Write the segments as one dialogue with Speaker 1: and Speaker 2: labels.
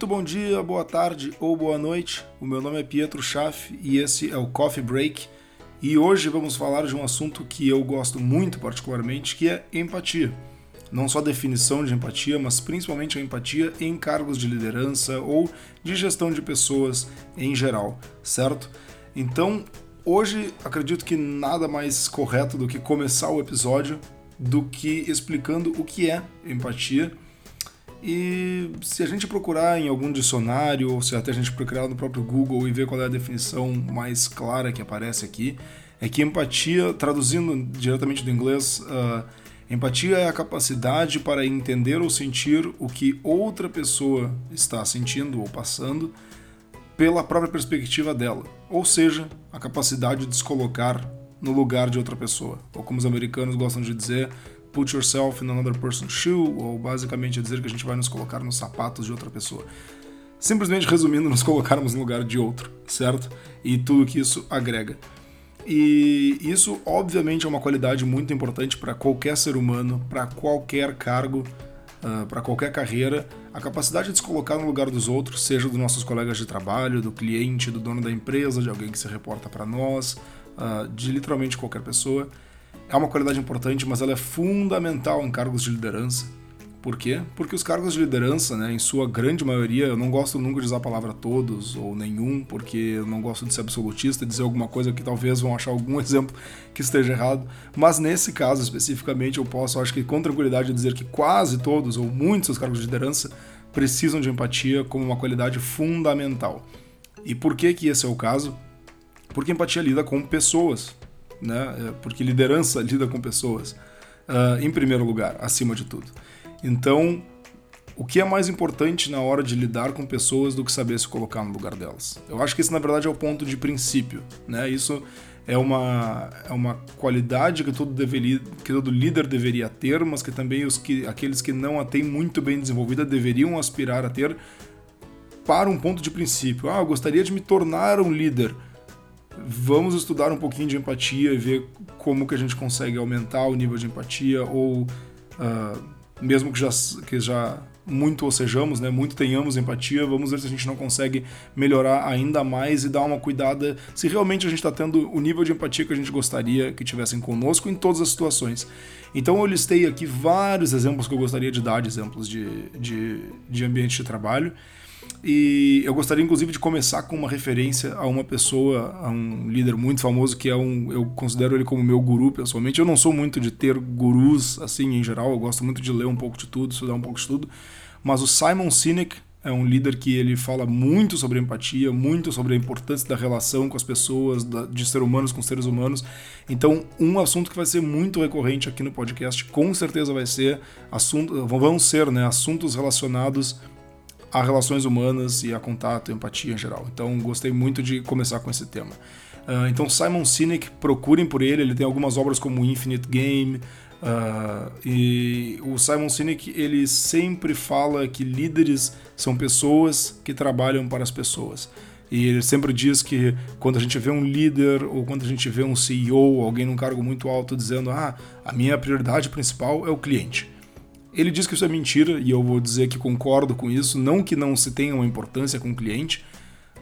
Speaker 1: Muito bom dia, boa tarde ou boa noite. O meu nome é Pietro Schaff e esse é o Coffee Break. E hoje vamos falar de um assunto que eu gosto muito particularmente, que é empatia. Não só a definição de empatia, mas principalmente a empatia em cargos de liderança ou de gestão de pessoas em geral, certo? Então, hoje acredito que nada mais correto do que começar o episódio do que explicando o que é empatia e se a gente procurar em algum dicionário, ou se até a gente procurar no próprio Google e ver qual é a definição mais clara que aparece aqui, é que empatia, traduzindo diretamente do inglês, uh, empatia é a capacidade para entender ou sentir o que outra pessoa está sentindo ou passando pela própria perspectiva dela. Ou seja, a capacidade de se colocar no lugar de outra pessoa. Ou como os americanos gostam de dizer, put yourself in another person's shoe, ou basicamente é dizer que a gente vai nos colocar nos sapatos de outra pessoa. Simplesmente resumindo, nos colocarmos no lugar de outro, certo? E tudo que isso agrega. E isso, obviamente, é uma qualidade muito importante para qualquer ser humano, para qualquer cargo, uh, para qualquer carreira. A capacidade de se colocar no lugar dos outros, seja dos nossos colegas de trabalho, do cliente, do dono da empresa, de alguém que se reporta para nós, uh, de literalmente qualquer pessoa é uma qualidade importante, mas ela é fundamental em cargos de liderança. Por quê? Porque os cargos de liderança, né, em sua grande maioria, eu não gosto nunca de usar a palavra todos ou nenhum, porque eu não gosto de ser absolutista, dizer alguma coisa que talvez vão achar algum exemplo que esteja errado, mas nesse caso especificamente eu posso, acho que com tranquilidade, dizer que quase todos ou muitos dos cargos de liderança precisam de empatia como uma qualidade fundamental. E por que que esse é o caso? Porque empatia lida com pessoas, né? É, porque liderança lida com pessoas, uh, em primeiro lugar, acima de tudo. Então, o que é mais importante na hora de lidar com pessoas do que saber se colocar no lugar delas? Eu acho que esse, na verdade, é o ponto de princípio. Né? Isso é uma, é uma qualidade que todo, deveria, que todo líder deveria ter, mas que também os que, aqueles que não a têm muito bem desenvolvida deveriam aspirar a ter para um ponto de princípio. Ah, eu gostaria de me tornar um líder vamos estudar um pouquinho de empatia e ver como que a gente consegue aumentar o nível de empatia ou uh, mesmo que já, que já muito ou sejamos, né, muito tenhamos empatia, vamos ver se a gente não consegue melhorar ainda mais e dar uma cuidada se realmente a gente está tendo o nível de empatia que a gente gostaria que tivessem conosco em todas as situações. Então eu listei aqui vários exemplos que eu gostaria de dar, de exemplos de, de, de ambiente de trabalho. E eu gostaria, inclusive, de começar com uma referência a uma pessoa, a um líder muito famoso que é um. Eu considero ele como meu guru pessoalmente. Eu não sou muito de ter gurus assim em geral, eu gosto muito de ler um pouco de tudo, estudar um pouco de tudo. Mas o Simon Sinek é um líder que ele fala muito sobre empatia, muito sobre a importância da relação com as pessoas, de ser humanos com seres humanos. Então, um assunto que vai ser muito recorrente aqui no podcast, com certeza vai ser assunto, vão ser, né, assuntos relacionados a relações humanas e a contato, empatia em geral. Então gostei muito de começar com esse tema. Uh, então Simon Sinek, procurem por ele, ele tem algumas obras como Infinite Game, uh, e o Simon Sinek ele sempre fala que líderes são pessoas que trabalham para as pessoas. E ele sempre diz que quando a gente vê um líder ou quando a gente vê um CEO, alguém num cargo muito alto, dizendo: Ah, a minha prioridade principal é o cliente. Ele diz que isso é mentira e eu vou dizer que concordo com isso, não que não se tenha uma importância com o cliente,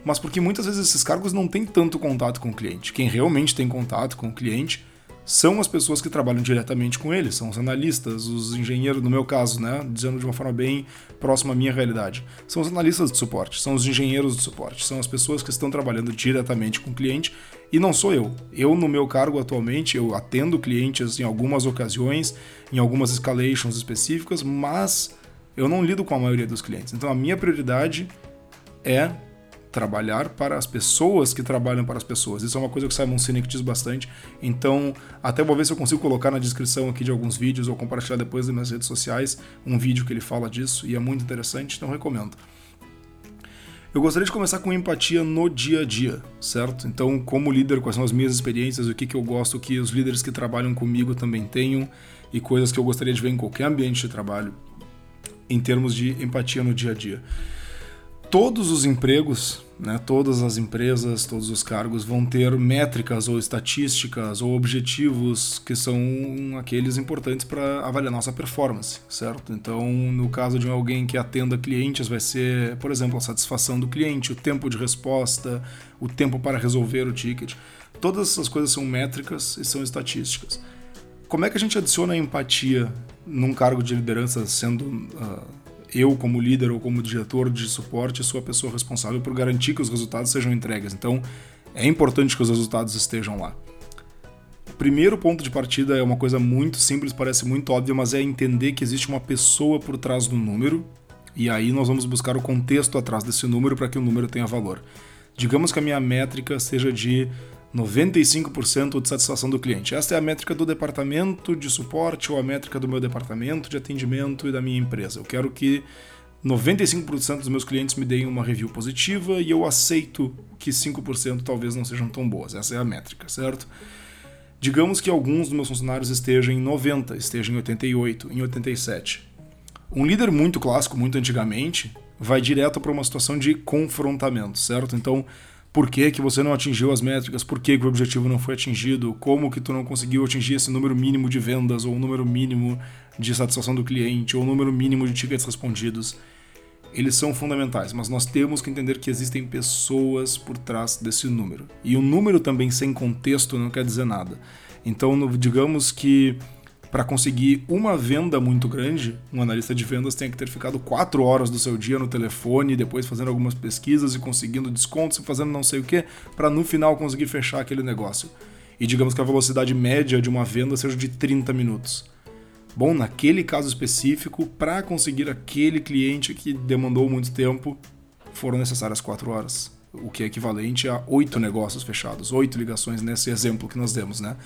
Speaker 1: mas porque muitas vezes esses cargos não têm tanto contato com o cliente. Quem realmente tem contato com o cliente são as pessoas que trabalham diretamente com ele, são os analistas, os engenheiros, no meu caso, né, dizendo de uma forma bem próxima à minha realidade. São os analistas de suporte, são os engenheiros de suporte, são as pessoas que estão trabalhando diretamente com o cliente e não sou eu. Eu, no meu cargo atualmente, eu atendo clientes em algumas ocasiões, em algumas escalations específicas, mas eu não lido com a maioria dos clientes. Então a minha prioridade é trabalhar para as pessoas que trabalham para as pessoas. Isso é uma coisa que o Simon Sinek diz bastante. Então, até vou ver se eu consigo colocar na descrição aqui de alguns vídeos ou compartilhar depois nas minhas redes sociais um vídeo que ele fala disso e é muito interessante, então recomendo. Eu gostaria de começar com empatia no dia a dia, certo? Então, como líder, quais são as minhas experiências, o que, que eu gosto que os líderes que trabalham comigo também tenham e coisas que eu gostaria de ver em qualquer ambiente de trabalho em termos de empatia no dia a dia. Todos os empregos, né, todas as empresas, todos os cargos vão ter métricas ou estatísticas ou objetivos que são aqueles importantes para avaliar nossa performance, certo? Então, no caso de alguém que atenda clientes, vai ser, por exemplo, a satisfação do cliente, o tempo de resposta, o tempo para resolver o ticket. Todas essas coisas são métricas e são estatísticas. Como é que a gente adiciona empatia num cargo de liderança sendo uh, eu, como líder ou como diretor de suporte, sou a pessoa responsável por garantir que os resultados sejam entregues. Então, é importante que os resultados estejam lá. O primeiro ponto de partida é uma coisa muito simples, parece muito óbvia, mas é entender que existe uma pessoa por trás do número, e aí nós vamos buscar o contexto atrás desse número para que o número tenha valor. Digamos que a minha métrica seja de 95% de satisfação do cliente. Esta é a métrica do departamento de suporte ou a métrica do meu departamento de atendimento e da minha empresa. Eu quero que 95% dos meus clientes me deem uma review positiva e eu aceito que 5% talvez não sejam tão boas. Essa é a métrica, certo? Digamos que alguns dos meus funcionários estejam em 90, estejam em 88, em 87. Um líder muito clássico, muito antigamente, vai direto para uma situação de confrontamento, certo? Então, por que, que você não atingiu as métricas, por que, que o objetivo não foi atingido, como que tu não conseguiu atingir esse número mínimo de vendas, ou o número mínimo de satisfação do cliente, ou o número mínimo de tickets respondidos. Eles são fundamentais, mas nós temos que entender que existem pessoas por trás desse número. E o número também sem contexto não quer dizer nada. Então, digamos que para conseguir uma venda muito grande, um analista de vendas tem que ter ficado quatro horas do seu dia no telefone, depois fazendo algumas pesquisas e conseguindo descontos e fazendo não sei o que, para no final conseguir fechar aquele negócio. E digamos que a velocidade média de uma venda seja de 30 minutos. Bom, naquele caso específico, para conseguir aquele cliente que demandou muito tempo, foram necessárias quatro horas, o que é equivalente a oito negócios fechados, oito ligações nesse exemplo que nós demos, né?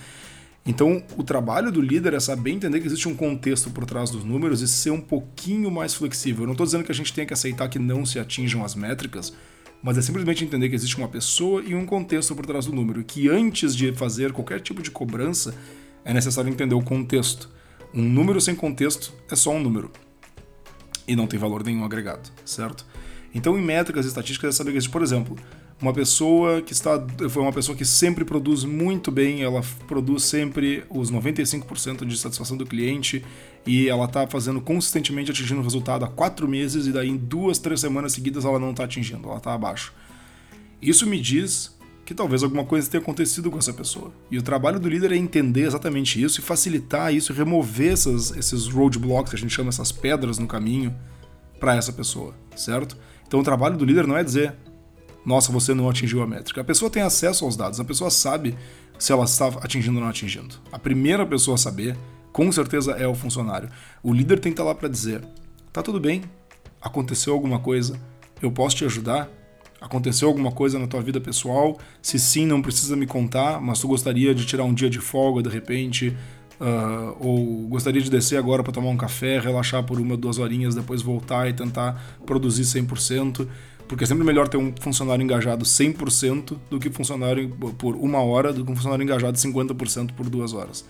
Speaker 1: Então, o trabalho do líder é saber entender que existe um contexto por trás dos números e ser um pouquinho mais flexível. Eu não estou dizendo que a gente tem que aceitar que não se atinjam as métricas, mas é simplesmente entender que existe uma pessoa e um contexto por trás do número, e que antes de fazer qualquer tipo de cobrança, é necessário entender o contexto. Um número sem contexto é só um número e não tem valor nenhum agregado, certo? Então, em métricas e estatísticas, é saber que, por exemplo, uma pessoa que está foi uma pessoa que sempre produz muito bem, ela produz sempre os 95% de satisfação do cliente e ela está fazendo consistentemente atingindo o resultado há quatro meses e daí em duas, três semanas seguidas ela não está atingindo, ela está abaixo. Isso me diz que talvez alguma coisa tenha acontecido com essa pessoa. E o trabalho do líder é entender exatamente isso e facilitar isso, remover essas, esses roadblocks, a gente chama essas pedras no caminho, para essa pessoa, certo? Então o trabalho do líder não é dizer, nossa, você não atingiu a métrica. A pessoa tem acesso aos dados, a pessoa sabe se ela está atingindo ou não atingindo. A primeira pessoa a saber, com certeza, é o funcionário. O líder tem que estar lá para dizer: tá tudo bem, aconteceu alguma coisa, eu posso te ajudar? Aconteceu alguma coisa na tua vida pessoal? Se sim, não precisa me contar, mas tu gostaria de tirar um dia de folga de repente, uh, ou gostaria de descer agora para tomar um café, relaxar por uma, duas horinhas, depois voltar e tentar produzir 100%. Porque é sempre melhor ter um funcionário engajado 100% do que funcionário por uma hora, do que um funcionário engajado 50% por duas horas.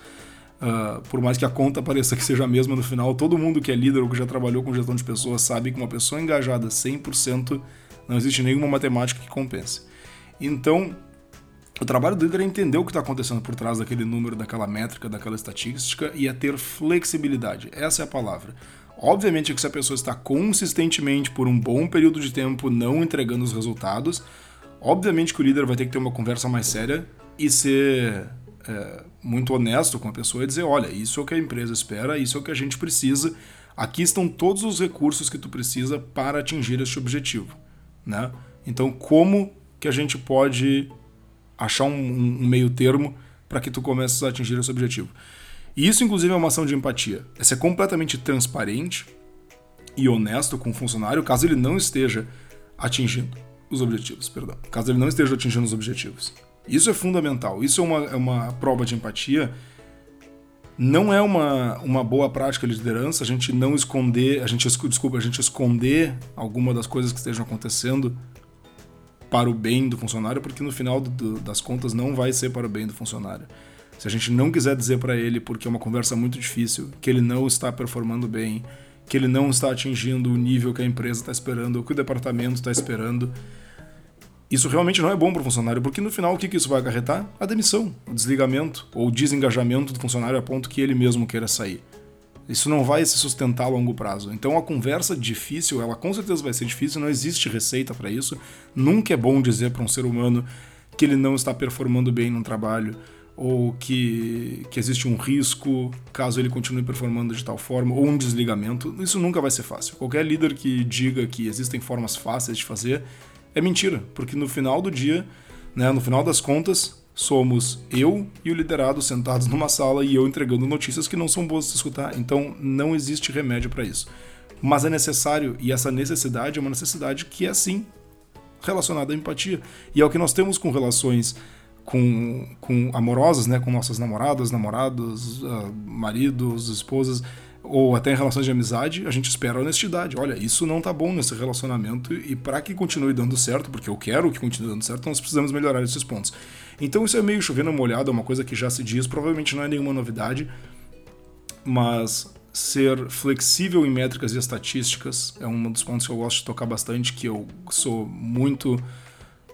Speaker 1: Uh, por mais que a conta pareça que seja a mesma no final, todo mundo que é líder ou que já trabalhou com gestão de pessoas sabe que uma pessoa engajada 100% não existe nenhuma matemática que compense. Então, o trabalho do líder é entender o que está acontecendo por trás daquele número, daquela métrica, daquela estatística e é ter flexibilidade. Essa é a palavra. Obviamente que se a pessoa está consistentemente por um bom período de tempo não entregando os resultados, obviamente que o líder vai ter que ter uma conversa mais séria e ser é, muito honesto com a pessoa e dizer, olha, isso é o que a empresa espera, isso é o que a gente precisa, aqui estão todos os recursos que tu precisa para atingir este objetivo, né? Então, como que a gente pode achar um, um meio termo para que tu comece a atingir esse objetivo? E isso, inclusive, é uma ação de empatia. É ser completamente transparente e honesto com o funcionário caso ele não esteja atingindo os objetivos, perdão. Caso ele não esteja atingindo os objetivos. Isso é fundamental. Isso é uma, é uma prova de empatia. Não é uma, uma boa prática de liderança a gente não esconder, a gente desculpa, a gente esconder alguma das coisas que estejam acontecendo para o bem do funcionário, porque no final do, das contas não vai ser para o bem do funcionário. Se a gente não quiser dizer para ele, porque é uma conversa muito difícil, que ele não está performando bem, que ele não está atingindo o nível que a empresa está esperando, ou que o departamento está esperando. Isso realmente não é bom para o funcionário, porque no final o que, que isso vai acarretar? A demissão, o desligamento ou o desengajamento do funcionário a ponto que ele mesmo queira sair. Isso não vai se sustentar a longo prazo. Então a conversa difícil, ela com certeza vai ser difícil, não existe receita para isso. Nunca é bom dizer para um ser humano que ele não está performando bem no trabalho ou que, que existe um risco caso ele continue performando de tal forma, ou um desligamento. Isso nunca vai ser fácil. Qualquer líder que diga que existem formas fáceis de fazer é mentira, porque no final do dia, né, no final das contas, somos eu e o liderado sentados numa sala e eu entregando notícias que não são boas de escutar. Então não existe remédio para isso. Mas é necessário, e essa necessidade é uma necessidade que é sim relacionada à empatia. E é o que nós temos com relações com, com amorosas, né, com nossas namoradas, namorados, uh, maridos, esposas, ou até em relações de amizade, a gente espera honestidade. Olha, isso não tá bom nesse relacionamento e para que continue dando certo, porque eu quero que continue dando certo, nós precisamos melhorar esses pontos. Então isso é meio chovendo molhado, é uma coisa que já se diz, provavelmente não é nenhuma novidade, mas ser flexível em métricas e estatísticas é um dos pontos que eu gosto de tocar bastante, que eu sou muito,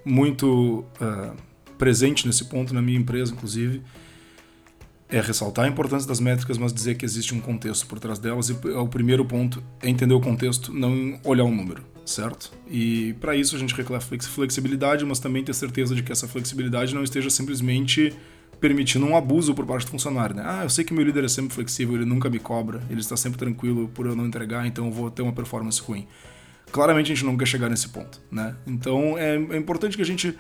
Speaker 1: muito uh, presente nesse ponto na minha empresa, inclusive, é ressaltar a importância das métricas, mas dizer que existe um contexto por trás delas. E o primeiro ponto é entender o contexto, não olhar um número, certo? E para isso a gente reclama flexibilidade, mas também ter certeza de que essa flexibilidade não esteja simplesmente permitindo um abuso por parte do funcionário, né? Ah, eu sei que meu líder é sempre flexível, ele nunca me cobra, ele está sempre tranquilo por eu não entregar, então eu vou ter uma performance ruim. Claramente a gente não quer chegar nesse ponto, né? Então é, é importante que a gente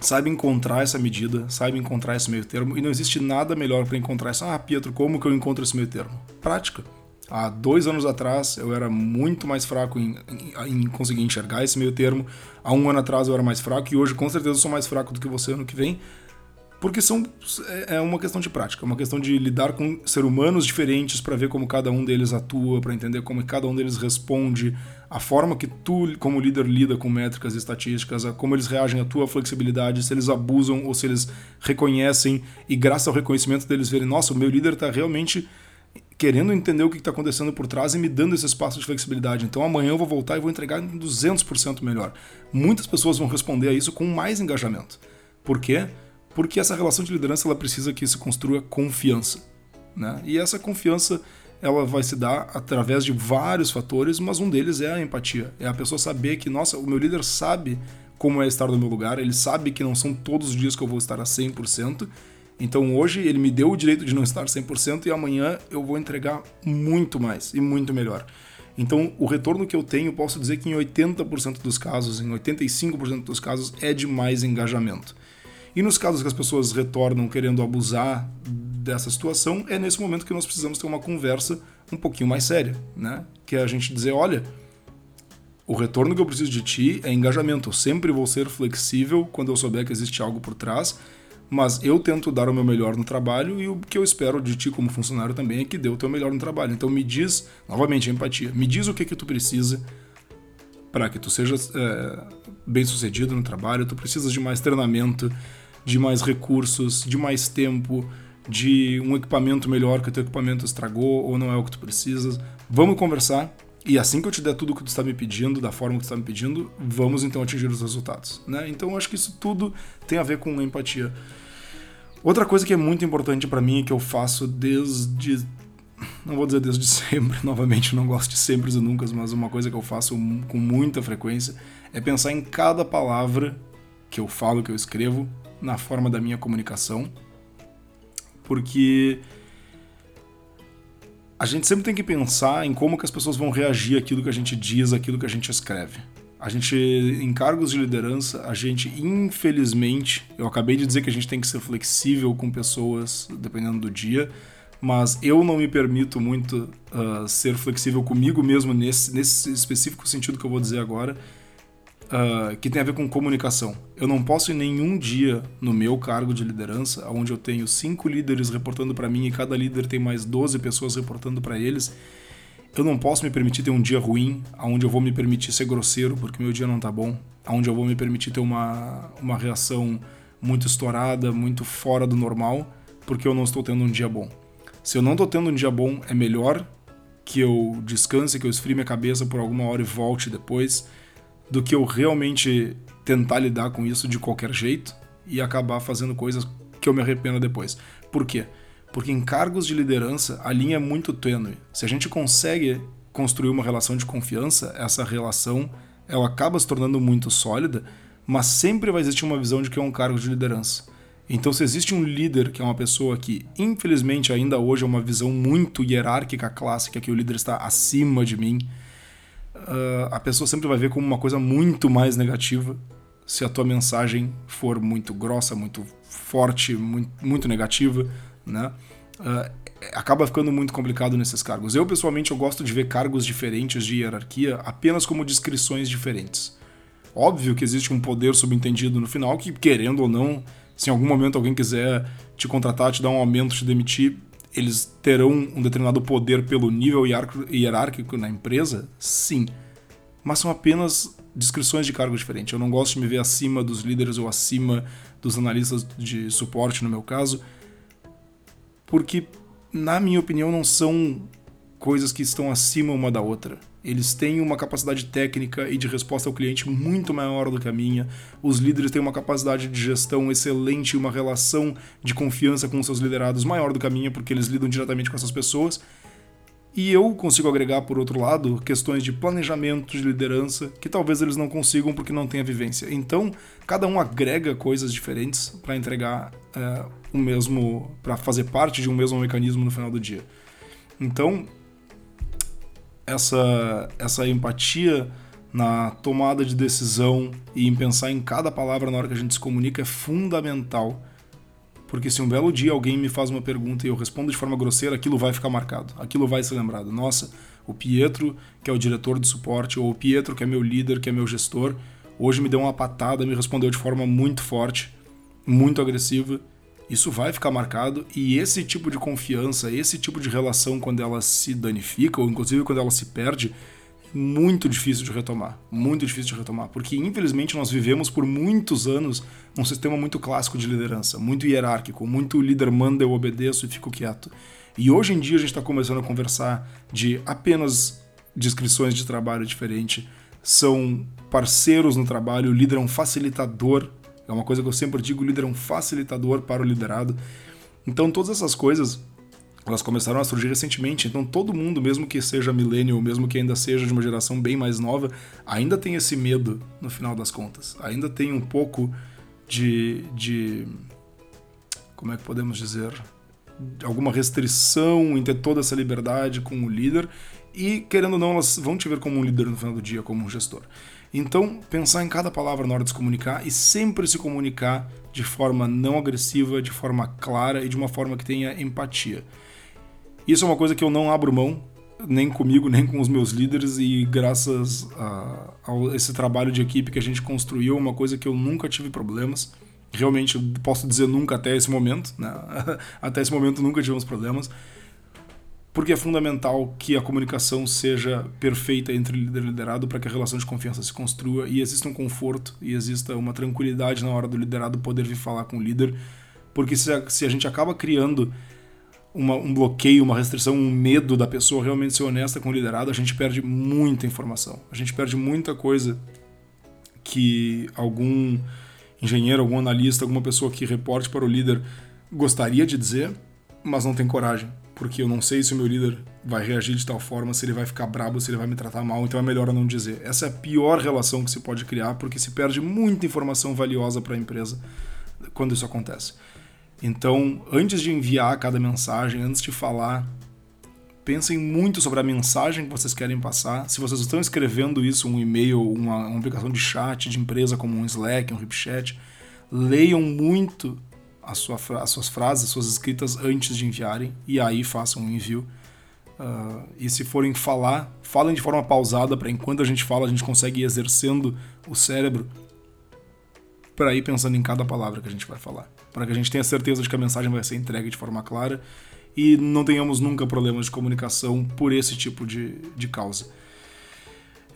Speaker 1: saiba encontrar essa medida, saiba encontrar esse meio termo, e não existe nada melhor para encontrar isso. Ah, Pietro, como que eu encontro esse meio termo? Prática. Há dois anos atrás eu era muito mais fraco em, em, em, conseguir enxergar esse meio termo. Há um ano atrás eu era mais fraco e hoje com certeza sou mais fraco do que você ano que vem. Porque são, é, é uma questão de prática, é uma questão de lidar com seres humanos diferentes para ver como cada um deles atua, para entender como cada um deles responde, a forma que tu, como líder, lida com métricas e estatísticas, como eles reagem à tua flexibilidade, se eles abusam ou se eles reconhecem e, graças ao reconhecimento deles, verem: nossa, o meu líder está realmente querendo entender o que está acontecendo por trás e me dando esse espaço de flexibilidade. Então amanhã eu vou voltar e vou entregar 200% melhor. Muitas pessoas vão responder a isso com mais engajamento. Por quê? Porque essa relação de liderança ela precisa que se construa confiança, né? E essa confiança ela vai se dar através de vários fatores, mas um deles é a empatia. É a pessoa saber que, nossa, o meu líder sabe como é estar no meu lugar, ele sabe que não são todos os dias que eu vou estar a 100%. Então hoje ele me deu o direito de não estar 100% e amanhã eu vou entregar muito mais e muito melhor. Então, o retorno que eu tenho, posso dizer que em 80% dos casos, em 85% dos casos, é de mais engajamento. E nos casos que as pessoas retornam querendo abusar dessa situação, é nesse momento que nós precisamos ter uma conversa um pouquinho mais séria, né? Que é a gente dizer, olha, o retorno que eu preciso de ti é engajamento. Eu sempre vou ser flexível quando eu souber que existe algo por trás, mas eu tento dar o meu melhor no trabalho e o que eu espero de ti como funcionário também é que dê o teu melhor no trabalho. Então me diz, novamente, empatia, me diz o que que tu precisa para que tu seja é, bem sucedido no trabalho, tu precisas de mais treinamento, de mais recursos, de mais tempo, de um equipamento melhor que o teu equipamento estragou ou não é o que tu precisas. Vamos conversar e assim que eu te der tudo que tu está me pedindo, da forma que tu está me pedindo, vamos então atingir os resultados. Né? Então eu acho que isso tudo tem a ver com empatia. Outra coisa que é muito importante para mim e que eu faço desde. Não vou dizer desde sempre, novamente, não gosto de sempre e nunca, mas uma coisa que eu faço com muita frequência é pensar em cada palavra que eu falo, que eu escrevo, na forma da minha comunicação, porque a gente sempre tem que pensar em como que as pessoas vão reagir àquilo que a gente diz, àquilo que a gente escreve. A gente, em cargos de liderança, a gente, infelizmente, eu acabei de dizer que a gente tem que ser flexível com pessoas, dependendo do dia, mas eu não me permito muito uh, ser flexível comigo mesmo nesse, nesse específico sentido que eu vou dizer agora, uh, que tem a ver com comunicação. Eu não posso em nenhum dia no meu cargo de liderança, onde eu tenho cinco líderes reportando para mim e cada líder tem mais 12 pessoas reportando para eles, eu não posso me permitir ter um dia ruim, onde eu vou me permitir ser grosseiro porque meu dia não tá bom, onde eu vou me permitir ter uma, uma reação muito estourada, muito fora do normal, porque eu não estou tendo um dia bom. Se eu não estou tendo um dia bom, é melhor que eu descanse, que eu esfrie minha cabeça por alguma hora e volte depois, do que eu realmente tentar lidar com isso de qualquer jeito e acabar fazendo coisas que eu me arrependo depois. Por quê? Porque em cargos de liderança a linha é muito tênue. Se a gente consegue construir uma relação de confiança, essa relação ela acaba se tornando muito sólida, mas sempre vai existir uma visão de que é um cargo de liderança. Então, se existe um líder que é uma pessoa que, infelizmente, ainda hoje é uma visão muito hierárquica clássica, que o líder está acima de mim, uh, a pessoa sempre vai ver como uma coisa muito mais negativa se a tua mensagem for muito grossa, muito forte, muito, muito negativa, né? Uh, acaba ficando muito complicado nesses cargos. Eu, pessoalmente, eu gosto de ver cargos diferentes de hierarquia apenas como descrições diferentes. Óbvio que existe um poder subentendido no final que, querendo ou não, se em algum momento alguém quiser te contratar, te dar um aumento, te demitir, eles terão um determinado poder pelo nível hierárquico na empresa? Sim. Mas são apenas descrições de cargos diferentes. Eu não gosto de me ver acima dos líderes ou acima dos analistas de suporte, no meu caso, porque, na minha opinião, não são coisas que estão acima uma da outra. Eles têm uma capacidade técnica e de resposta ao cliente muito maior do que a minha. Os líderes têm uma capacidade de gestão excelente e uma relação de confiança com seus liderados maior do que a minha, porque eles lidam diretamente com essas pessoas. E eu consigo agregar, por outro lado, questões de planejamento, de liderança, que talvez eles não consigam porque não têm a vivência. Então, cada um agrega coisas diferentes para entregar é, o mesmo, para fazer parte de um mesmo mecanismo no final do dia. Então, essa, essa empatia na tomada de decisão e em pensar em cada palavra na hora que a gente se comunica é fundamental porque se um belo dia alguém me faz uma pergunta e eu respondo de forma grosseira, aquilo vai ficar marcado, aquilo vai ser lembrado. Nossa, o Pietro, que é o diretor de suporte, ou o Pietro, que é meu líder, que é meu gestor, hoje me deu uma patada, me respondeu de forma muito forte, muito agressiva. Isso vai ficar marcado e esse tipo de confiança, esse tipo de relação, quando ela se danifica, ou inclusive quando ela se perde, muito difícil de retomar, muito difícil de retomar, porque infelizmente nós vivemos por muitos anos um sistema muito clássico de liderança, muito hierárquico, muito líder manda, eu obedeço e fico quieto. E hoje em dia a gente está começando a conversar de apenas descrições de trabalho diferente, são parceiros no trabalho, o líder é um facilitador, é uma coisa que eu sempre digo, o líder é um facilitador para o liderado. Então todas essas coisas elas começaram a surgir recentemente, então todo mundo, mesmo que seja millennial, mesmo que ainda seja de uma geração bem mais nova, ainda tem esse medo no final das contas. Ainda tem um pouco de, de como é que podemos dizer, alguma restrição em ter toda essa liberdade com o líder e, querendo ou não, elas vão te ver como um líder no final do dia, como um gestor. Então, pensar em cada palavra na hora de se comunicar e sempre se comunicar de forma não agressiva, de forma clara e de uma forma que tenha empatia. Isso é uma coisa que eu não abro mão, nem comigo, nem com os meus líderes, e graças a, a esse trabalho de equipe que a gente construiu, uma coisa que eu nunca tive problemas. Realmente, posso dizer nunca até esse momento, né? até esse momento nunca tivemos problemas, porque é fundamental que a comunicação seja perfeita entre líder e liderado para que a relação de confiança se construa e exista um conforto e exista uma tranquilidade na hora do liderado poder vir falar com o líder, porque se a, se a gente acaba criando uma, um bloqueio, uma restrição, um medo da pessoa realmente ser honesta com o liderado, a gente perde muita informação. A gente perde muita coisa que algum engenheiro, algum analista, alguma pessoa que reporte para o líder gostaria de dizer, mas não tem coragem. Porque eu não sei se o meu líder vai reagir de tal forma, se ele vai ficar brabo, se ele vai me tratar mal, então é melhor não dizer. Essa é a pior relação que se pode criar, porque se perde muita informação valiosa para a empresa quando isso acontece. Então, antes de enviar cada mensagem, antes de falar, pensem muito sobre a mensagem que vocês querem passar. Se vocês estão escrevendo isso, um e-mail, uma, uma aplicação de chat de empresa como um Slack, um RipChat, leiam muito a sua, as suas frases, as suas escritas antes de enviarem e aí façam um envio. Uh, e se forem falar, falem de forma pausada para enquanto a gente fala a gente consegue ir exercendo o cérebro para ir pensando em cada palavra que a gente vai falar, para que a gente tenha certeza de que a mensagem vai ser entregue de forma clara e não tenhamos nunca problemas de comunicação por esse tipo de, de causa.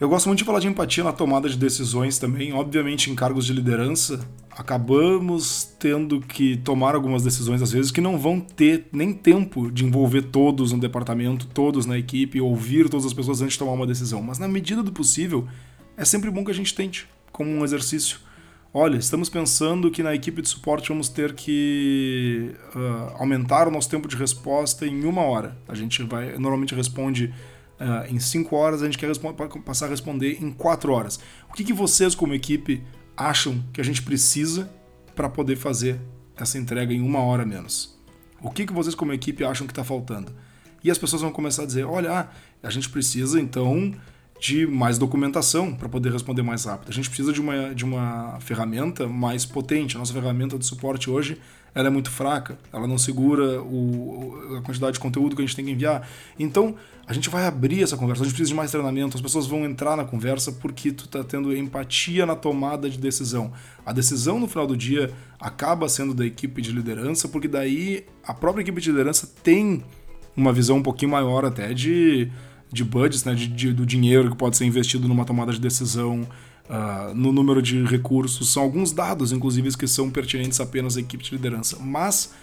Speaker 1: Eu gosto muito de falar de empatia na tomada de decisões também. Obviamente, em cargos de liderança, acabamos tendo que tomar algumas decisões, às vezes, que não vão ter nem tempo de envolver todos no departamento, todos na equipe, ouvir todas as pessoas antes de tomar uma decisão. Mas, na medida do possível, é sempre bom que a gente tente, como um exercício. Olha, estamos pensando que na equipe de suporte vamos ter que uh, aumentar o nosso tempo de resposta em uma hora. A gente vai normalmente responde uh, em 5 horas, a gente quer passar a responder em 4 horas. O que, que vocês, como equipe, acham que a gente precisa para poder fazer essa entrega em uma hora menos? O que, que vocês, como equipe, acham que está faltando? E as pessoas vão começar a dizer: olha, ah, a gente precisa então de mais documentação para poder responder mais rápido. A gente precisa de uma, de uma ferramenta mais potente. A nossa ferramenta de suporte hoje ela é muito fraca, ela não segura o, a quantidade de conteúdo que a gente tem que enviar. Então, a gente vai abrir essa conversa, a gente precisa de mais treinamento, as pessoas vão entrar na conversa porque tu está tendo empatia na tomada de decisão. A decisão no final do dia acaba sendo da equipe de liderança, porque daí a própria equipe de liderança tem uma visão um pouquinho maior até de, de budgets, né, de, de do dinheiro que pode ser investido numa tomada de decisão, uh, no número de recursos. São alguns dados, inclusive, que são pertinentes apenas à equipe de liderança. Mas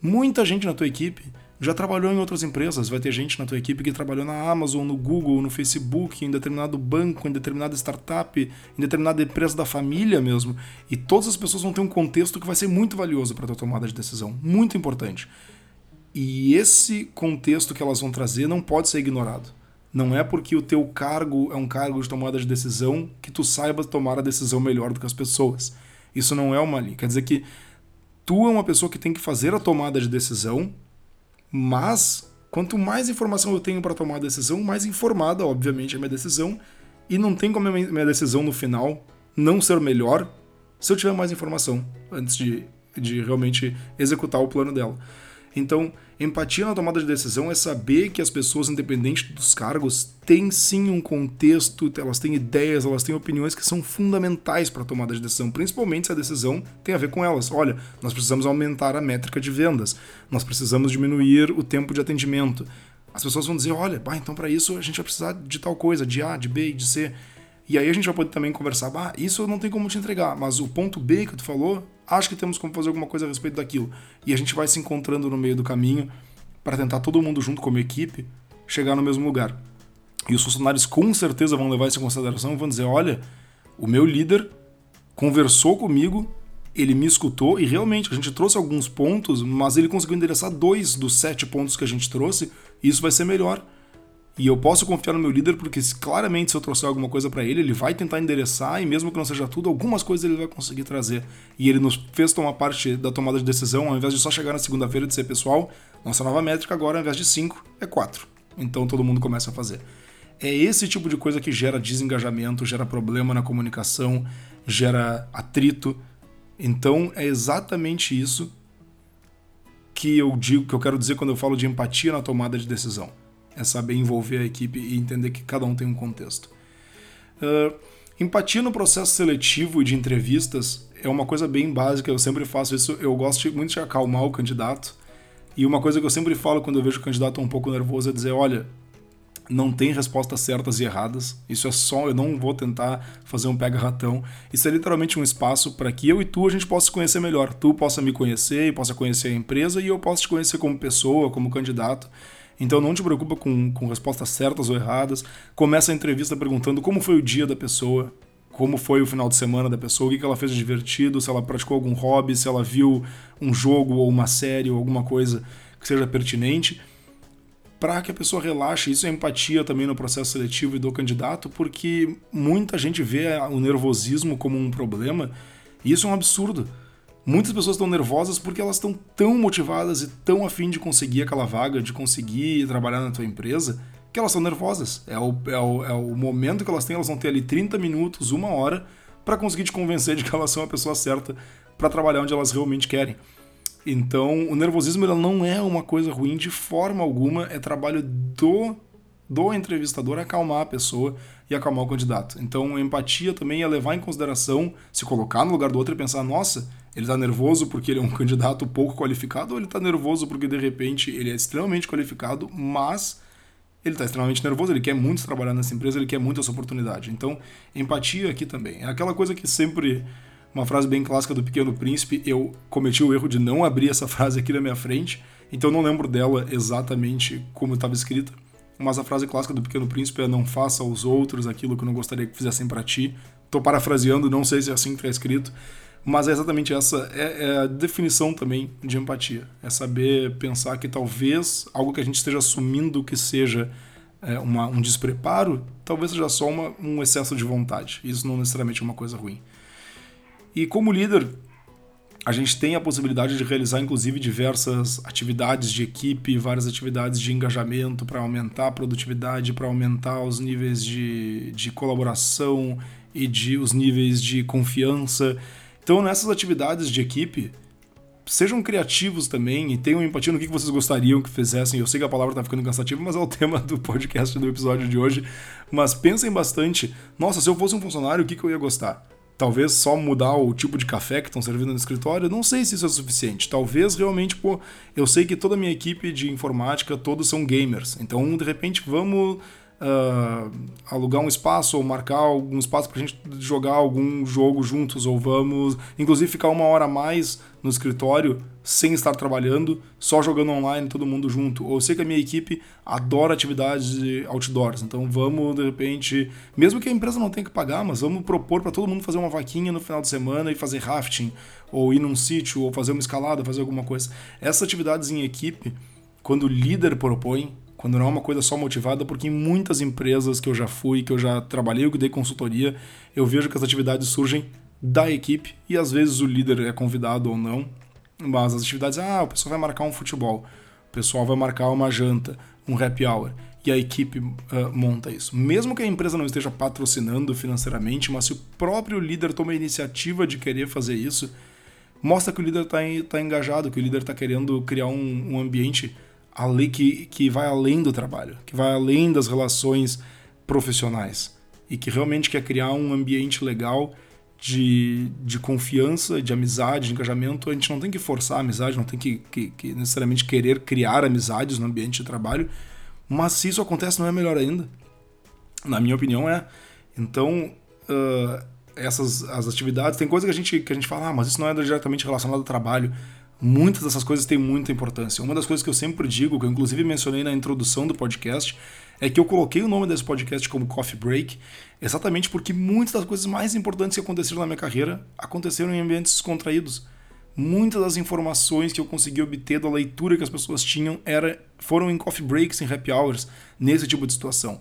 Speaker 1: muita gente na tua equipe já trabalhou em outras empresas. Vai ter gente na tua equipe que trabalhou na Amazon, no Google, no Facebook, em determinado banco, em determinada startup, em determinada empresa da família mesmo. E todas as pessoas vão ter um contexto que vai ser muito valioso para tua tomada de decisão, muito importante. E esse contexto que elas vão trazer não pode ser ignorado. Não é porque o teu cargo é um cargo de tomada de decisão que tu saiba tomar a decisão melhor do que as pessoas. Isso não é uma linha. Quer dizer que tu é uma pessoa que tem que fazer a tomada de decisão, mas quanto mais informação eu tenho para tomar a decisão, mais informada, obviamente, é a minha decisão. E não tem como a minha decisão no final não ser melhor se eu tiver mais informação antes de, de realmente executar o plano dela. Então, empatia na tomada de decisão é saber que as pessoas, independente dos cargos, têm sim um contexto, elas têm ideias, elas têm opiniões que são fundamentais para a tomada de decisão, principalmente se a decisão tem a ver com elas. Olha, nós precisamos aumentar a métrica de vendas, nós precisamos diminuir o tempo de atendimento. As pessoas vão dizer: olha, bah, então para isso a gente vai precisar de tal coisa, de A, de B e de C. E aí a gente vai poder também conversar, bah, isso eu não tenho como te entregar, mas o ponto B que tu falou, acho que temos como fazer alguma coisa a respeito daquilo. E a gente vai se encontrando no meio do caminho para tentar todo mundo junto como equipe chegar no mesmo lugar. E os funcionários com certeza vão levar isso em consideração vão dizer: olha, o meu líder conversou comigo, ele me escutou e realmente a gente trouxe alguns pontos, mas ele conseguiu endereçar dois dos sete pontos que a gente trouxe e isso vai ser melhor. E eu posso confiar no meu líder porque claramente se eu trouxer alguma coisa para ele, ele vai tentar endereçar e mesmo que não seja tudo, algumas coisas ele vai conseguir trazer. E ele nos fez tomar parte da tomada de decisão, ao invés de só chegar na segunda-feira e dizer, pessoal, nossa nova métrica agora, ao invés de 5, é 4. Então todo mundo começa a fazer. É esse tipo de coisa que gera desengajamento, gera problema na comunicação, gera atrito. Então é exatamente isso que eu digo, que eu quero dizer quando eu falo de empatia na tomada de decisão é saber envolver a equipe e entender que cada um tem um contexto. Uh, empatia no processo seletivo de entrevistas é uma coisa bem básica, eu sempre faço isso, eu gosto muito de acalmar o candidato. E uma coisa que eu sempre falo quando eu vejo o candidato um pouco nervoso é dizer: olha, não tem respostas certas e erradas. Isso é só, eu não vou tentar fazer um pega-ratão. Isso é literalmente um espaço para que eu e tu a gente possa se conhecer melhor. Tu possa me conhecer possa conhecer a empresa e eu possa te conhecer como pessoa, como candidato. Então não te preocupa com, com respostas certas ou erradas. Começa a entrevista perguntando como foi o dia da pessoa, como foi o final de semana da pessoa, o que ela fez de divertido, se ela praticou algum hobby, se ela viu um jogo ou uma série ou alguma coisa que seja pertinente, para que a pessoa relaxe. Isso é empatia também no processo seletivo e do candidato, porque muita gente vê o nervosismo como um problema e isso é um absurdo. Muitas pessoas estão nervosas porque elas estão tão motivadas e tão afim de conseguir aquela vaga, de conseguir trabalhar na tua empresa, que elas estão nervosas. É o, é o, é o momento que elas têm, elas vão ter ali 30 minutos, uma hora, para conseguir te convencer de que elas são a pessoa certa para trabalhar onde elas realmente querem. Então, o nervosismo não é uma coisa ruim de forma alguma, é trabalho do do entrevistador acalmar a pessoa e acalmar o candidato. Então, empatia também é levar em consideração, se colocar no lugar do outro e pensar: nossa, ele está nervoso porque ele é um candidato pouco qualificado ou ele está nervoso porque de repente ele é extremamente qualificado, mas ele está extremamente nervoso, ele quer muito trabalhar nessa empresa, ele quer muito essa oportunidade. Então, empatia aqui também. É aquela coisa que sempre. Uma frase bem clássica do Pequeno Príncipe, eu cometi o erro de não abrir essa frase aqui na minha frente, então não lembro dela exatamente como estava escrita. Mas a frase clássica do Pequeno Príncipe é: Não faça aos outros aquilo que eu não gostaria que fizessem para ti. Estou parafraseando, não sei se é assim que está escrito, mas é exatamente essa é, é, a definição também de empatia. É saber pensar que talvez algo que a gente esteja assumindo que seja é, uma, um despreparo, talvez seja só uma, um excesso de vontade. Isso não necessariamente é uma coisa ruim. E como líder, a gente tem a possibilidade de realizar, inclusive, diversas atividades de equipe, várias atividades de engajamento para aumentar a produtividade, para aumentar os níveis de, de colaboração e de, os níveis de confiança. Então, nessas atividades de equipe, sejam criativos também e tenham empatia no que vocês gostariam que fizessem. Eu sei que a palavra está ficando cansativa, mas é o tema do podcast do episódio de hoje. Mas pensem bastante. Nossa, se eu fosse um funcionário, o que, que eu ia gostar? Talvez só mudar o tipo de café que estão servindo no escritório, não sei se isso é suficiente. Talvez realmente, pô, eu sei que toda a minha equipe de informática, todos são gamers. Então, de repente, vamos uh, alugar um espaço ou marcar algum espaço para a gente jogar algum jogo juntos, ou vamos, inclusive, ficar uma hora a mais no escritório sem estar trabalhando, só jogando online, todo mundo junto. Ou eu sei que a minha equipe adora atividades outdoors, então vamos, de repente, mesmo que a empresa não tenha que pagar, mas vamos propor para todo mundo fazer uma vaquinha no final de semana e fazer rafting, ou ir num sítio, ou fazer uma escalada, fazer alguma coisa. Essas atividades em equipe, quando o líder propõe, quando não é uma coisa só motivada, porque em muitas empresas que eu já fui, que eu já trabalhei, que dei consultoria, eu vejo que as atividades surgem da equipe e às vezes o líder é convidado ou não, mas as atividades, ah, o pessoal vai marcar um futebol, o pessoal vai marcar uma janta, um happy hour, e a equipe uh, monta isso. Mesmo que a empresa não esteja patrocinando financeiramente, mas se o próprio líder toma a iniciativa de querer fazer isso, mostra que o líder está tá engajado, que o líder está querendo criar um, um ambiente ali que, que vai além do trabalho, que vai além das relações profissionais e que realmente quer criar um ambiente legal de, de confiança, de amizade, de engajamento. A gente não tem que forçar a amizade, não tem que, que, que necessariamente querer criar amizades no ambiente de trabalho, mas se isso acontece, não é melhor ainda. Na minha opinião, é. Então, uh, essas as atividades, tem coisa que a gente, que a gente fala, ah, mas isso não é diretamente relacionado ao trabalho. Muitas dessas coisas têm muita importância. Uma das coisas que eu sempre digo, que eu inclusive mencionei na introdução do podcast, é que eu coloquei o nome desse podcast como Coffee Break, exatamente porque muitas das coisas mais importantes que aconteceram na minha carreira aconteceram em ambientes descontraídos. Muitas das informações que eu consegui obter da leitura que as pessoas tinham era, foram em coffee breaks, em happy hours, nesse tipo de situação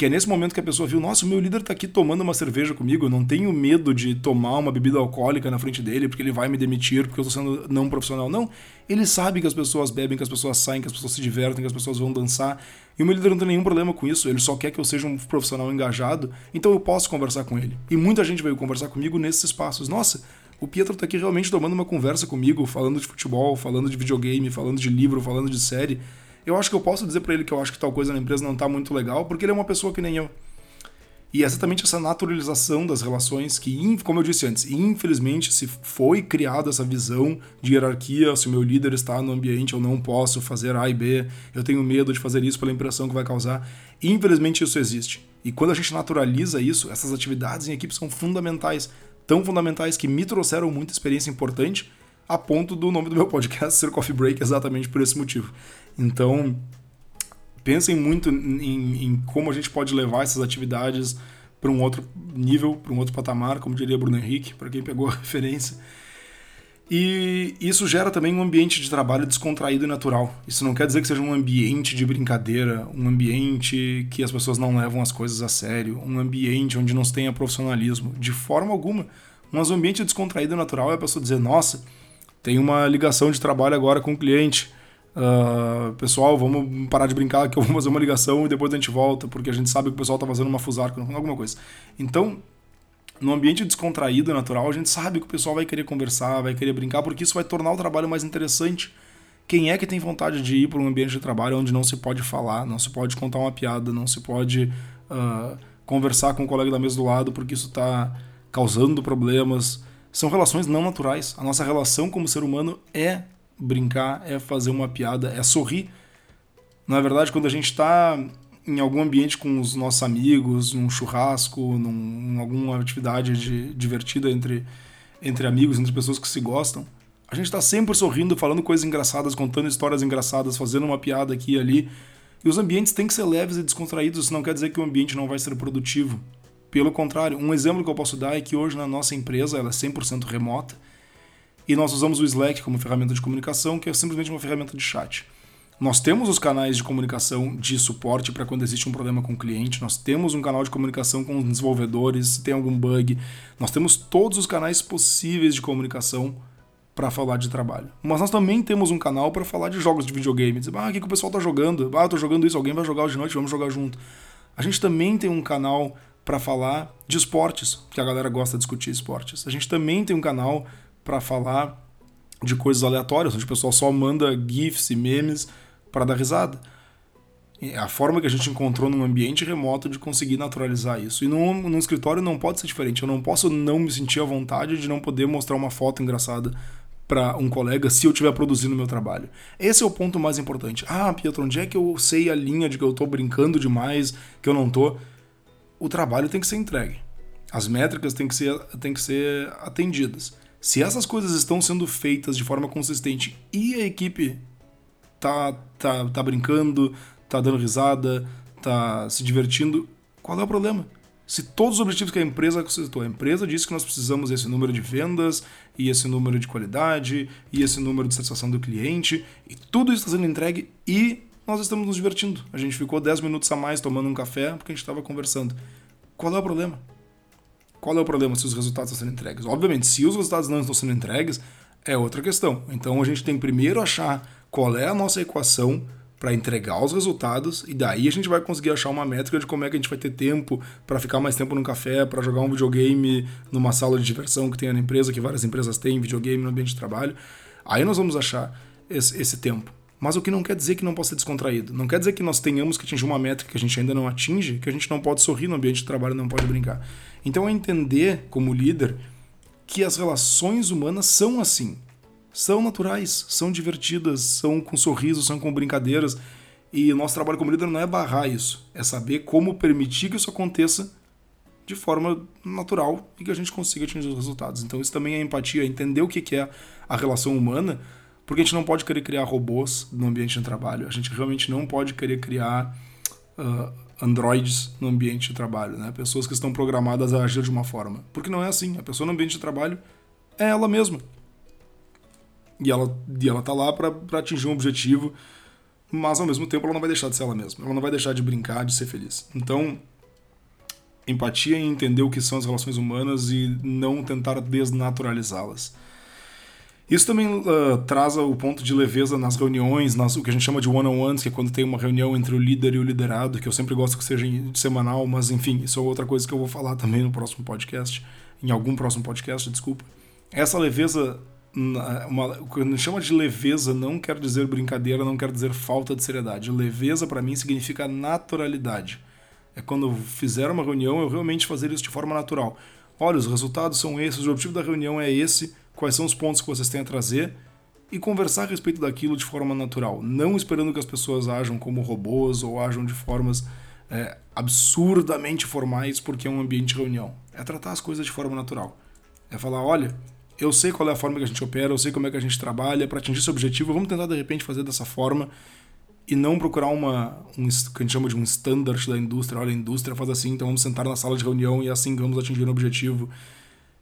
Speaker 1: que é nesse momento que a pessoa viu, nossa, o meu líder está aqui tomando uma cerveja comigo, eu não tenho medo de tomar uma bebida alcoólica na frente dele porque ele vai me demitir porque eu estou sendo não profissional. Não, ele sabe que as pessoas bebem, que as pessoas saem, que as pessoas se divertem, que as pessoas vão dançar. E o meu líder não tem nenhum problema com isso, ele só quer que eu seja um profissional engajado, então eu posso conversar com ele. E muita gente veio conversar comigo nesses espaços. Nossa, o Pietro está aqui realmente tomando uma conversa comigo, falando de futebol, falando de videogame, falando de livro, falando de série eu acho que eu posso dizer para ele que eu acho que tal coisa na empresa não tá muito legal, porque ele é uma pessoa que nem eu. E é exatamente essa naturalização das relações que, como eu disse antes, infelizmente se foi criada essa visão de hierarquia, se o meu líder está no ambiente, eu não posso fazer A e B, eu tenho medo de fazer isso pela impressão que vai causar. Infelizmente isso existe. E quando a gente naturaliza isso, essas atividades em equipe são fundamentais, tão fundamentais que me trouxeram muita experiência importante, a ponto do nome do meu podcast ser Coffee Break exatamente por esse motivo. Então, pensem muito em, em como a gente pode levar essas atividades para um outro nível, para um outro patamar, como diria Bruno Henrique, para quem pegou a referência. E isso gera também um ambiente de trabalho descontraído e natural. Isso não quer dizer que seja um ambiente de brincadeira, um ambiente que as pessoas não levam as coisas a sério, um ambiente onde não se tenha profissionalismo, de forma alguma. Mas um ambiente descontraído e natural é a pessoa dizer: nossa, tem uma ligação de trabalho agora com o cliente Uh, pessoal, vamos parar de brincar que eu vou fazer uma ligação e depois a gente volta, porque a gente sabe que o pessoal está fazendo uma fusarca, alguma coisa. Então, no ambiente descontraído, natural, a gente sabe que o pessoal vai querer conversar, vai querer brincar, porque isso vai tornar o trabalho mais interessante. Quem é que tem vontade de ir para um ambiente de trabalho onde não se pode falar, não se pode contar uma piada, não se pode uh, conversar com o colega da mesa do lado, porque isso está causando problemas? São relações não naturais. A nossa relação como ser humano é brincar, é fazer uma piada, é sorrir. Na verdade, quando a gente está em algum ambiente com os nossos amigos, num churrasco, num, em alguma atividade de, divertida entre, entre amigos, entre pessoas que se gostam, a gente está sempre sorrindo, falando coisas engraçadas, contando histórias engraçadas, fazendo uma piada aqui e ali. E os ambientes têm que ser leves e descontraídos, isso não quer dizer que o ambiente não vai ser produtivo. Pelo contrário, um exemplo que eu posso dar é que hoje na nossa empresa ela é 100% remota e nós usamos o Slack como ferramenta de comunicação, que é simplesmente uma ferramenta de chat. Nós temos os canais de comunicação de suporte para quando existe um problema com o cliente, nós temos um canal de comunicação com os desenvolvedores, se tem algum bug, nós temos todos os canais possíveis de comunicação para falar de trabalho. Mas nós também temos um canal para falar de jogos de videogame. Dizer, ah, o que, que o pessoal tá jogando? Ah, eu tô jogando isso, alguém vai jogar hoje de noite, vamos jogar junto. A gente também tem um canal para falar de esportes, que a galera gosta de discutir esportes. A gente também tem um canal para falar de coisas aleatórias, onde o pessoal só manda GIFs e memes para dar risada. É a forma que a gente encontrou num ambiente remoto de conseguir naturalizar isso. E num, num escritório não pode ser diferente. Eu não posso não me sentir à vontade de não poder mostrar uma foto engraçada para um colega se eu estiver produzindo meu trabalho. Esse é o ponto mais importante. Ah, Pietro, onde é que eu sei a linha de que eu estou brincando demais, que eu não estou? O trabalho tem que ser entregue. As métricas têm que ser, têm que ser atendidas. Se essas coisas estão sendo feitas de forma consistente e a equipe tá, tá, tá brincando, tá dando risada, tá se divertindo, qual é o problema? se todos os objetivos que a empresa citou, a empresa disse que nós precisamos esse número de vendas, e esse número de qualidade, e esse número de satisfação do cliente, e tudo isso está sendo entregue e nós estamos nos divertindo. A gente ficou 10 minutos a mais tomando um café porque a gente estava conversando. Qual é o problema? Qual é o problema se os resultados estão sendo entregues? Obviamente, se os resultados não estão sendo entregues, é outra questão. Então a gente tem que primeiro achar qual é a nossa equação para entregar os resultados e daí a gente vai conseguir achar uma métrica de como é que a gente vai ter tempo para ficar mais tempo no café, para jogar um videogame numa sala de diversão que tem na empresa, que várias empresas têm videogame no ambiente de trabalho. Aí nós vamos achar esse, esse tempo. Mas o que não quer dizer que não possa ser descontraído. Não quer dizer que nós tenhamos que atingir uma métrica que a gente ainda não atinge, que a gente não pode sorrir no ambiente de trabalho, não pode brincar. Então é entender, como líder, que as relações humanas são assim são naturais, são divertidas, são com sorrisos, são com brincadeiras. E o nosso trabalho como líder não é barrar isso, é saber como permitir que isso aconteça de forma natural e que a gente consiga atingir os resultados. Então isso também é empatia, entender o que é a relação humana, porque a gente não pode querer criar robôs no ambiente de trabalho, a gente realmente não pode querer criar uh, androides no ambiente de trabalho, né? pessoas que estão programadas a agir de uma forma. Porque não é assim, a pessoa no ambiente de trabalho é ela mesma. E ela, e ela tá lá para atingir um objetivo, mas ao mesmo tempo ela não vai deixar de ser ela mesma. Ela não vai deixar de brincar, de ser feliz. Então, empatia em entender o que são as relações humanas e não tentar desnaturalizá-las. Isso também uh, traz o ponto de leveza nas reuniões, nas, o que a gente chama de one-on-ones, que é quando tem uma reunião entre o líder e o liderado, que eu sempre gosto que seja semanal, mas enfim, isso é outra coisa que eu vou falar também no próximo podcast, em algum próximo podcast, desculpa. Essa leveza uma, quando chama de leveza não quer dizer brincadeira, não quer dizer falta de seriedade. Leveza para mim significa naturalidade. É quando eu fizer uma reunião, eu realmente fazer isso de forma natural. Olha, os resultados são esses, o objetivo da reunião é esse, quais são os pontos que vocês têm a trazer e conversar a respeito daquilo de forma natural, não esperando que as pessoas ajam como robôs ou ajam de formas é, absurdamente formais porque é um ambiente de reunião. É tratar as coisas de forma natural. É falar, olha, eu sei qual é a forma que a gente opera, eu sei como é que a gente trabalha para atingir esse objetivo, vamos tentar de repente fazer dessa forma e não procurar uma um que a gente chama de um standard da indústria. Olha, a indústria faz assim, então vamos sentar na sala de reunião e assim vamos atingir um objetivo.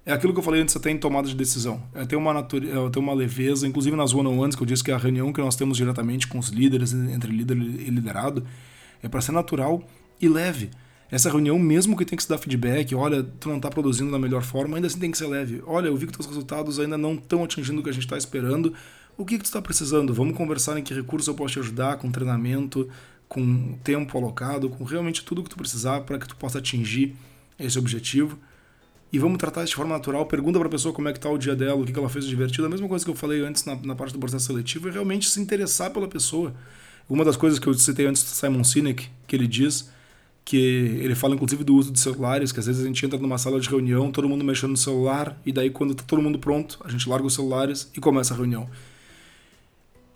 Speaker 1: É aquilo que eu falei antes, você tem tomada de decisão. É ter uma, é ter uma leveza, inclusive nas one-on-ones, que eu disse que é a reunião que nós temos diretamente com os líderes, entre líder e liderado, é para ser natural e leve. Essa reunião, mesmo que tenha que se dar feedback, olha, tu não está produzindo da melhor forma, ainda assim tem que ser leve. Olha, eu vi que teus resultados ainda não estão atingindo o que a gente está esperando. O que, que tu está precisando? Vamos conversar em que recursos eu posso te ajudar, com treinamento, com tempo alocado, com realmente tudo que tu precisar para que tu possa atingir esse objetivo. E vamos tratar isso de forma natural. Pergunta para a pessoa como é que está o dia dela, o que, que ela fez de divertido. A mesma coisa que eu falei antes na, na parte do processo seletivo é realmente se interessar pela pessoa. Uma das coisas que eu citei antes do Simon Sinek, que ele diz que ele fala inclusive do uso de celulares, que às vezes a gente entra numa sala de reunião, todo mundo mexendo no celular, e daí quando tá todo mundo pronto, a gente larga os celulares e começa a reunião.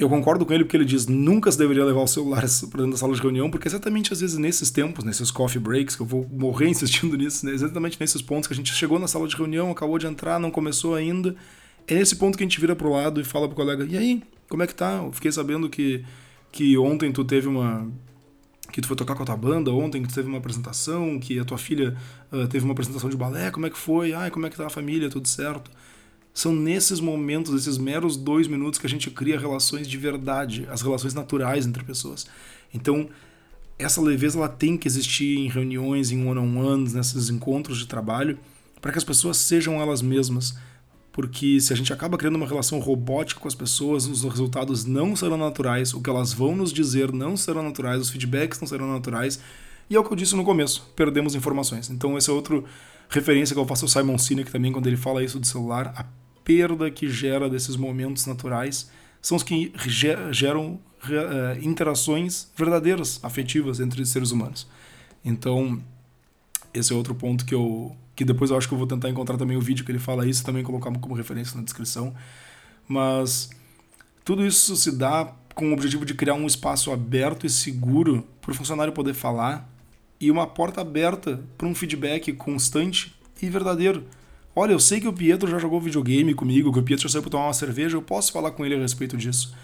Speaker 1: Eu concordo com ele porque ele diz nunca se deveria levar o celular para dentro da sala de reunião, porque exatamente às vezes nesses tempos, nesses coffee breaks, que eu vou morrer insistindo nisso, né? exatamente nesses pontos que a gente chegou na sala de reunião, acabou de entrar, não começou ainda, é nesse ponto que a gente vira pro lado e fala pro colega, e aí, como é que tá? Eu fiquei sabendo que, que ontem tu teve uma... que tu foi tocar com a tua banda, ontem que tu teve uma apresentação, que a tua filha uh, teve uma apresentação de balé, como é que foi? Ai, como é que tá a família, tudo certo? São nesses momentos, esses meros dois minutos, que a gente cria relações de verdade, as relações naturais entre pessoas. Então, essa leveza ela tem que existir em reuniões, em one-on-ones, nesses encontros de trabalho, para que as pessoas sejam elas mesmas. Porque se a gente acaba criando uma relação robótica com as pessoas, os resultados não serão naturais, o que elas vão nos dizer não serão naturais, os feedbacks não serão naturais. E é o que eu disse no começo, perdemos informações. Então, esse é outro referência que eu faço ao Simon Sinek também, quando ele fala isso do celular. Perda que gera desses momentos naturais são os que geram uh, interações verdadeiras, afetivas entre seres humanos. Então, esse é outro ponto que eu que depois eu acho que eu vou tentar encontrar também o vídeo que ele fala isso, também colocar como referência na descrição. Mas tudo isso se dá com o objetivo de criar um espaço aberto e seguro para o funcionário poder falar e uma porta aberta para um feedback constante e verdadeiro Olha, eu sei que o Pietro já jogou videogame comigo, que o Pietro já saiu para tomar uma cerveja, eu posso falar com ele a respeito disso.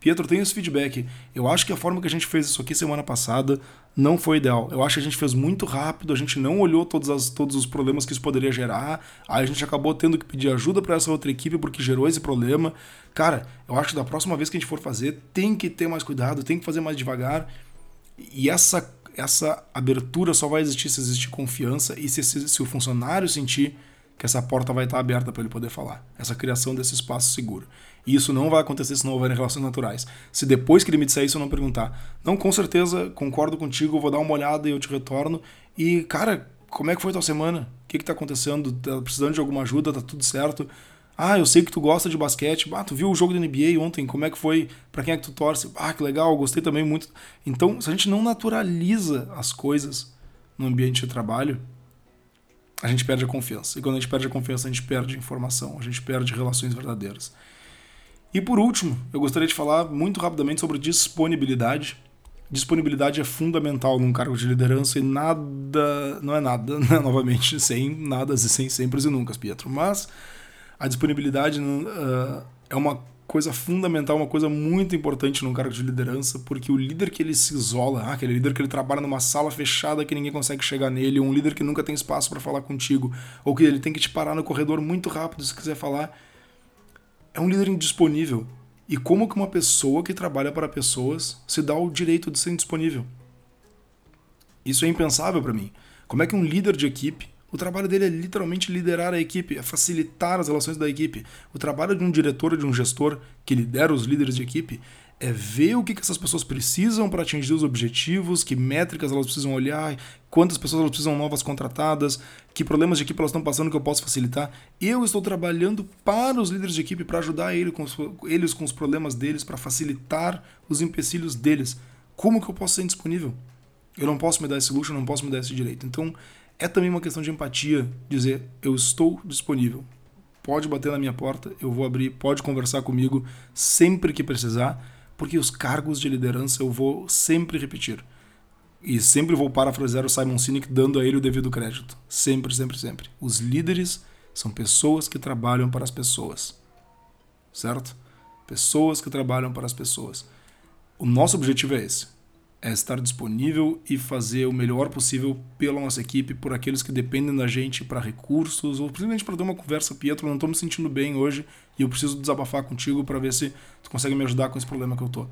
Speaker 1: Pietro, tem esse feedback. Eu acho que a forma que a gente fez isso aqui semana passada não foi ideal. Eu acho que a gente fez muito rápido, a gente não olhou todos, as, todos os problemas que isso poderia gerar. Aí a gente acabou tendo que pedir ajuda para essa outra equipe porque gerou esse problema. Cara, eu acho que da próxima vez que a gente for fazer, tem que ter mais cuidado, tem que fazer mais devagar. E essa, essa abertura só vai existir se existir confiança e se, se, se o funcionário sentir que essa porta vai estar aberta para ele poder falar. Essa criação desse espaço seguro. E isso não vai acontecer se não houver relações naturais. Se depois que ele me disser isso eu não perguntar, não, com certeza, concordo contigo, vou dar uma olhada e eu te retorno. E, cara, como é que foi tua semana? O que está acontecendo? Tá precisando de alguma ajuda? Tá tudo certo? Ah, eu sei que tu gosta de basquete. Ah, tu viu o jogo da NBA ontem? Como é que foi? Para quem é que tu torce? Ah, que legal, gostei também muito. Então, se a gente não naturaliza as coisas no ambiente de trabalho, a gente perde a confiança. E quando a gente perde a confiança, a gente perde informação, a gente perde relações verdadeiras. E por último, eu gostaria de falar muito rapidamente sobre disponibilidade. Disponibilidade é fundamental num cargo de liderança e nada, não é nada, né? novamente, sem nada e sem sempre e nunca, Pietro. Mas a disponibilidade uh, é uma coisa fundamental, uma coisa muito importante num cargo de liderança, porque o líder que ele se isola, ah, aquele líder que ele trabalha numa sala fechada que ninguém consegue chegar nele, um líder que nunca tem espaço para falar contigo, ou que ele tem que te parar no corredor muito rápido se quiser falar, é um líder indisponível. E como que uma pessoa que trabalha para pessoas se dá o direito de ser indisponível? Isso é impensável para mim. Como é que um líder de equipe o trabalho dele é literalmente liderar a equipe, é facilitar as relações da equipe. O trabalho de um diretor, de um gestor que lidera os líderes de equipe, é ver o que, que essas pessoas precisam para atingir os objetivos, que métricas elas precisam olhar, quantas pessoas elas precisam novas contratadas, que problemas de equipe elas estão passando que eu posso facilitar. Eu estou trabalhando para os líderes de equipe para ajudar ele com os, eles com os problemas deles, para facilitar os empecilhos deles. Como que eu posso ser indisponível? Eu não posso me dar esse luxo, eu não posso me dar esse direito. Então, é também uma questão de empatia, dizer eu estou disponível. Pode bater na minha porta, eu vou abrir, pode conversar comigo sempre que precisar, porque os cargos de liderança eu vou sempre repetir. E sempre vou parafrasear o Simon Sinek dando a ele o devido crédito. Sempre, sempre, sempre. Os líderes são pessoas que trabalham para as pessoas. Certo? Pessoas que trabalham para as pessoas. O nosso objetivo é esse é estar disponível e fazer o melhor possível pela nossa equipe, por aqueles que dependem da gente para recursos, ou simplesmente para dar uma conversa, Pietro, não estou me sentindo bem hoje e eu preciso desabafar contigo para ver se tu consegue me ajudar com esse problema que eu tô.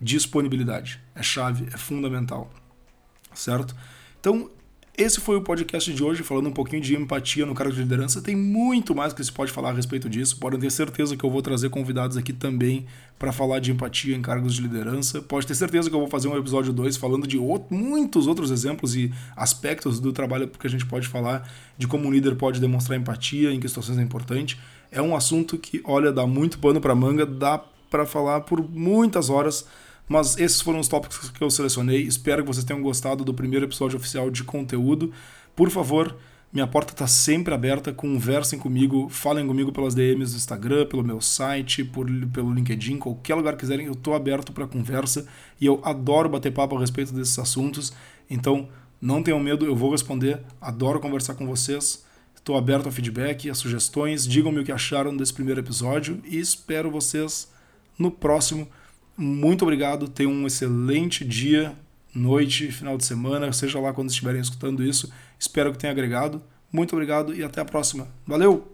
Speaker 1: Disponibilidade é chave, é fundamental, certo? Então, esse foi o podcast de hoje, falando um pouquinho de empatia no cargo de liderança. Tem muito mais que se pode falar a respeito disso. Podem ter certeza que eu vou trazer convidados aqui também para falar de empatia em cargos de liderança. Pode ter certeza que eu vou fazer um episódio 2 falando de outro, muitos outros exemplos e aspectos do trabalho que a gente pode falar de como um líder pode demonstrar empatia, em que situações é importante. É um assunto que, olha, dá muito pano para manga, dá para falar por muitas horas. Mas esses foram os tópicos que eu selecionei. Espero que vocês tenham gostado do primeiro episódio oficial de conteúdo. Por favor, Minha porta está sempre aberta, conversem comigo, falem comigo pelas DMs do Instagram, pelo meu site, por, pelo LinkedIn, qualquer lugar que quiserem, eu estou aberto para conversa e eu adoro bater papo a respeito desses assuntos. Então, não tenham medo, eu vou responder, adoro conversar com vocês. Estou aberto a feedback, a sugestões, digam-me o que acharam desse primeiro episódio e espero vocês no próximo. Muito obrigado, tenham um excelente dia, noite, final de semana, seja lá quando estiverem escutando isso. Espero que tenha agregado. Muito obrigado e até a próxima. Valeu!